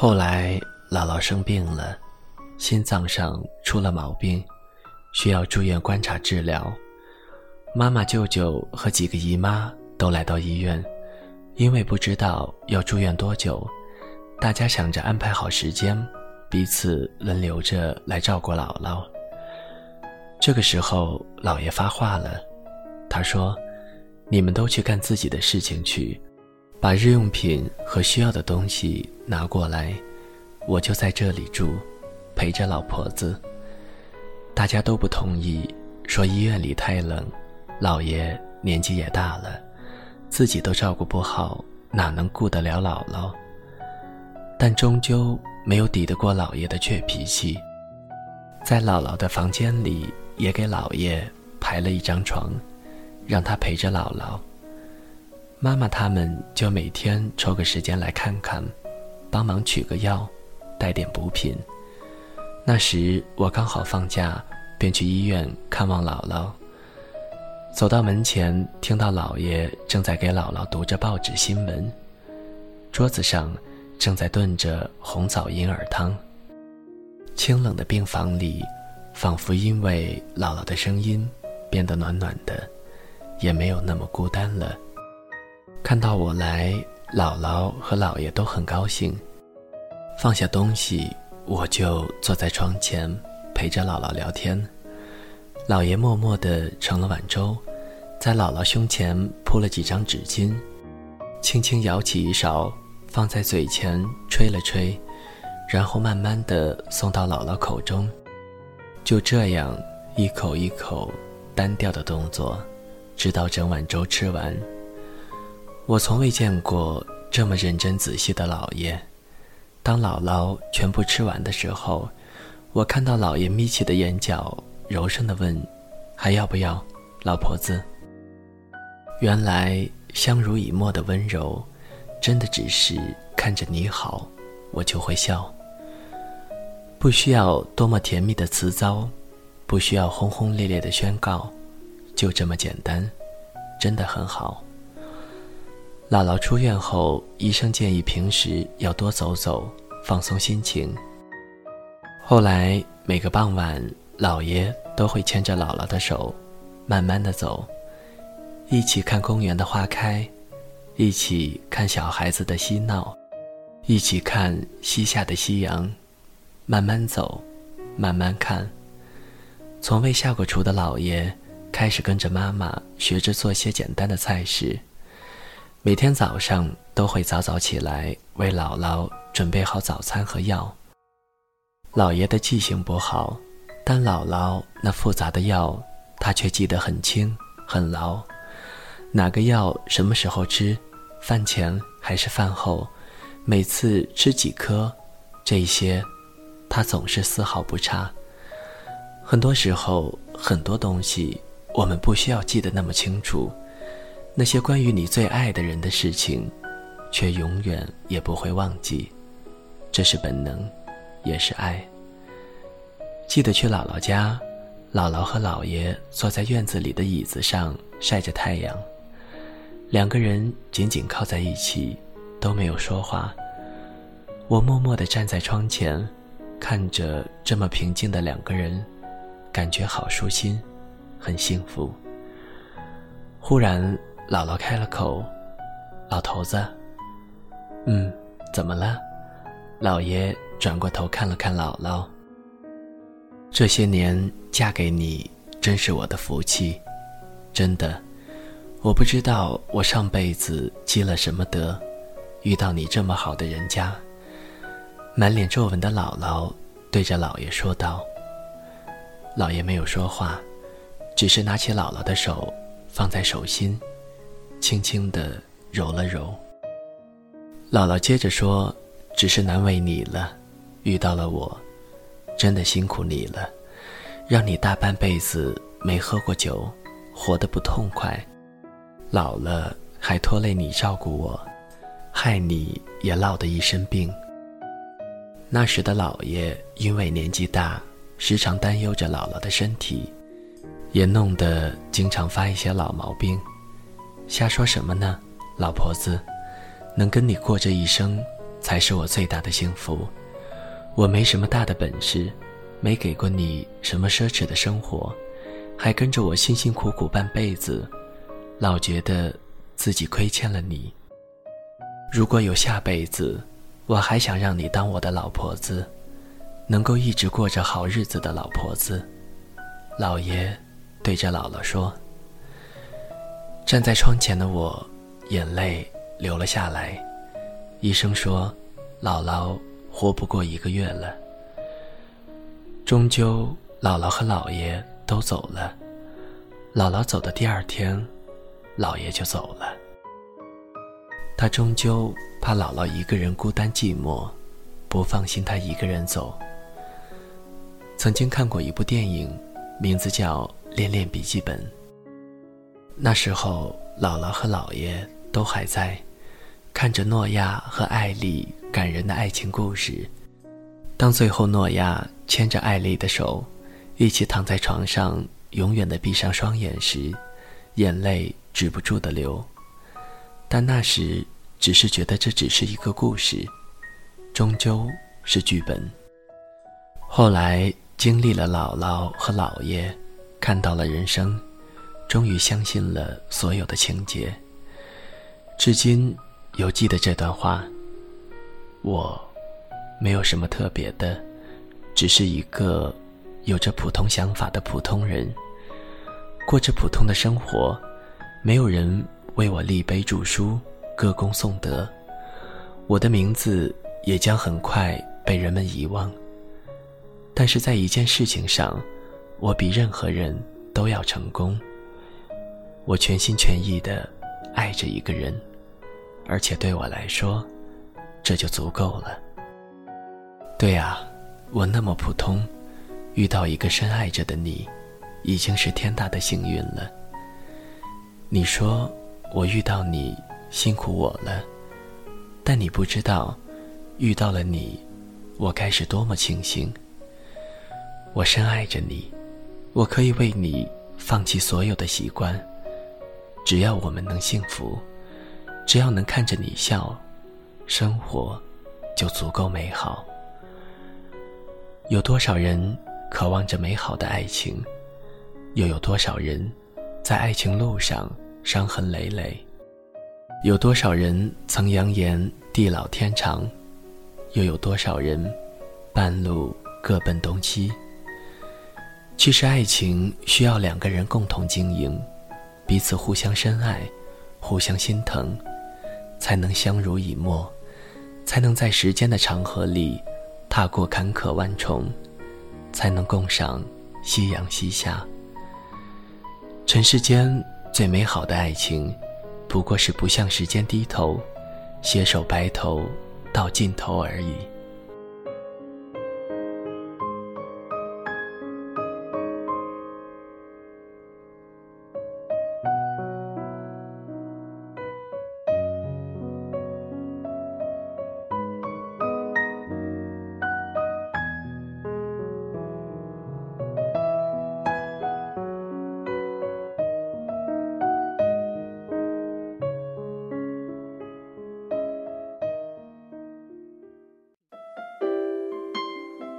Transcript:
后来姥姥生病了，心脏上出了毛病，需要住院观察治疗。妈妈、舅舅和几个姨妈都来到医院，因为不知道要住院多久，大家想着安排好时间，彼此轮流着来照顾姥姥。这个时候，姥爷发话了，他说：“你们都去干自己的事情去。”把日用品和需要的东西拿过来，我就在这里住，陪着老婆子。大家都不同意，说医院里太冷，老爷年纪也大了，自己都照顾不好，哪能顾得了姥姥？但终究没有抵得过老爷的倔脾气，在姥姥的房间里也给老爷排了一张床，让他陪着姥姥。妈妈他们就每天抽个时间来看看，帮忙取个药，带点补品。那时我刚好放假，便去医院看望姥姥。走到门前，听到姥爷正在给姥姥读着报纸新闻，桌子上正在炖着红枣银耳汤。清冷的病房里，仿佛因为姥姥的声音变得暖暖的，也没有那么孤单了。看到我来，姥姥和姥爷都很高兴。放下东西，我就坐在窗前陪着姥姥聊天。姥爷默默地盛了碗粥，在姥姥胸前铺了几张纸巾，轻轻舀起一勺放在嘴前吹了吹，然后慢慢地送到姥姥口中。就这样一口一口单调的动作，直到整碗粥吃完。我从未见过这么认真仔细的姥爷。当姥姥全部吃完的时候，我看到姥爷眯起的眼角，柔声地问：“还要不要，老婆子？”原来相濡以沫的温柔，真的只是看着你好，我就会笑。不需要多么甜蜜的辞藻，不需要轰轰烈烈的宣告，就这么简单，真的很好。姥姥出院后，医生建议平时要多走走，放松心情。后来每个傍晚，姥爷都会牵着姥姥的手，慢慢的走，一起看公园的花开，一起看小孩子的嬉闹，一起看西下的夕阳，慢慢走，慢慢看。从未下过厨的姥爷，开始跟着妈妈学着做些简单的菜式。每天早上都会早早起来为姥姥准备好早餐和药。姥爷的记性不好，但姥姥那复杂的药，他却记得很清很牢。哪个药什么时候吃，饭前还是饭后，每次吃几颗，这些，他总是丝毫不差。很多时候，很多东西我们不需要记得那么清楚。那些关于你最爱的人的事情，却永远也不会忘记，这是本能，也是爱。记得去姥姥家，姥姥和姥爷坐在院子里的椅子上晒着太阳，两个人紧紧靠在一起，都没有说话。我默默地站在窗前，看着这么平静的两个人，感觉好舒心，很幸福。忽然。姥姥开了口：“老头子。”“嗯，怎么了？”老爷转过头看了看姥姥。“这些年嫁给你，真是我的福气，真的。我不知道我上辈子积了什么德，遇到你这么好的人家。”满脸皱纹的姥姥对着老爷说道。老爷没有说话，只是拿起姥姥的手，放在手心。轻轻地揉了揉。姥姥接着说：“只是难为你了，遇到了我，真的辛苦你了，让你大半辈子没喝过酒，活得不痛快，老了还拖累你照顾我，害你也落得一身病。”那时的姥爷因为年纪大，时常担忧着姥姥的身体，也弄得经常发一些老毛病。瞎说什么呢，老婆子，能跟你过这一生，才是我最大的幸福。我没什么大的本事，没给过你什么奢侈的生活，还跟着我辛辛苦苦半辈子，老觉得自己亏欠了你。如果有下辈子，我还想让你当我的老婆子，能够一直过着好日子的老婆子。老爷对着姥姥说。站在窗前的我，眼泪流了下来。医生说，姥姥活不过一个月了。终究，姥姥和姥爷都走了。姥姥走的第二天，姥爷就走了。他终究怕姥姥一个人孤单寂寞，不放心他一个人走。曾经看过一部电影，名字叫《恋恋笔记本》。那时候，姥姥和姥爷都还在，看着诺亚和艾丽感人的爱情故事。当最后诺亚牵着艾丽的手，一起躺在床上，永远的闭上双眼时，眼泪止不住的流。但那时只是觉得这只是一个故事，终究是剧本。后来经历了姥姥和姥爷，看到了人生。终于相信了所有的情节。至今犹记得这段话。我，没有什么特别的，只是一个有着普通想法的普通人，过着普通的生活。没有人为我立碑著书，歌功颂德。我的名字也将很快被人们遗忘。但是在一件事情上，我比任何人都要成功。我全心全意的爱着一个人，而且对我来说，这就足够了。对啊，我那么普通，遇到一个深爱着的你，已经是天大的幸运了。你说我遇到你辛苦我了，但你不知道，遇到了你，我该是多么庆幸。我深爱着你，我可以为你放弃所有的习惯。只要我们能幸福，只要能看着你笑，生活就足够美好。有多少人渴望着美好的爱情，又有多少人在爱情路上伤痕累累？有多少人曾扬言地老天长，又有多少人半路各奔东西？其实，爱情需要两个人共同经营。彼此互相深爱，互相心疼，才能相濡以沫，才能在时间的长河里踏过坎坷万重，才能共赏夕阳西下。尘世间最美好的爱情，不过是不向时间低头，携手白头到尽头而已。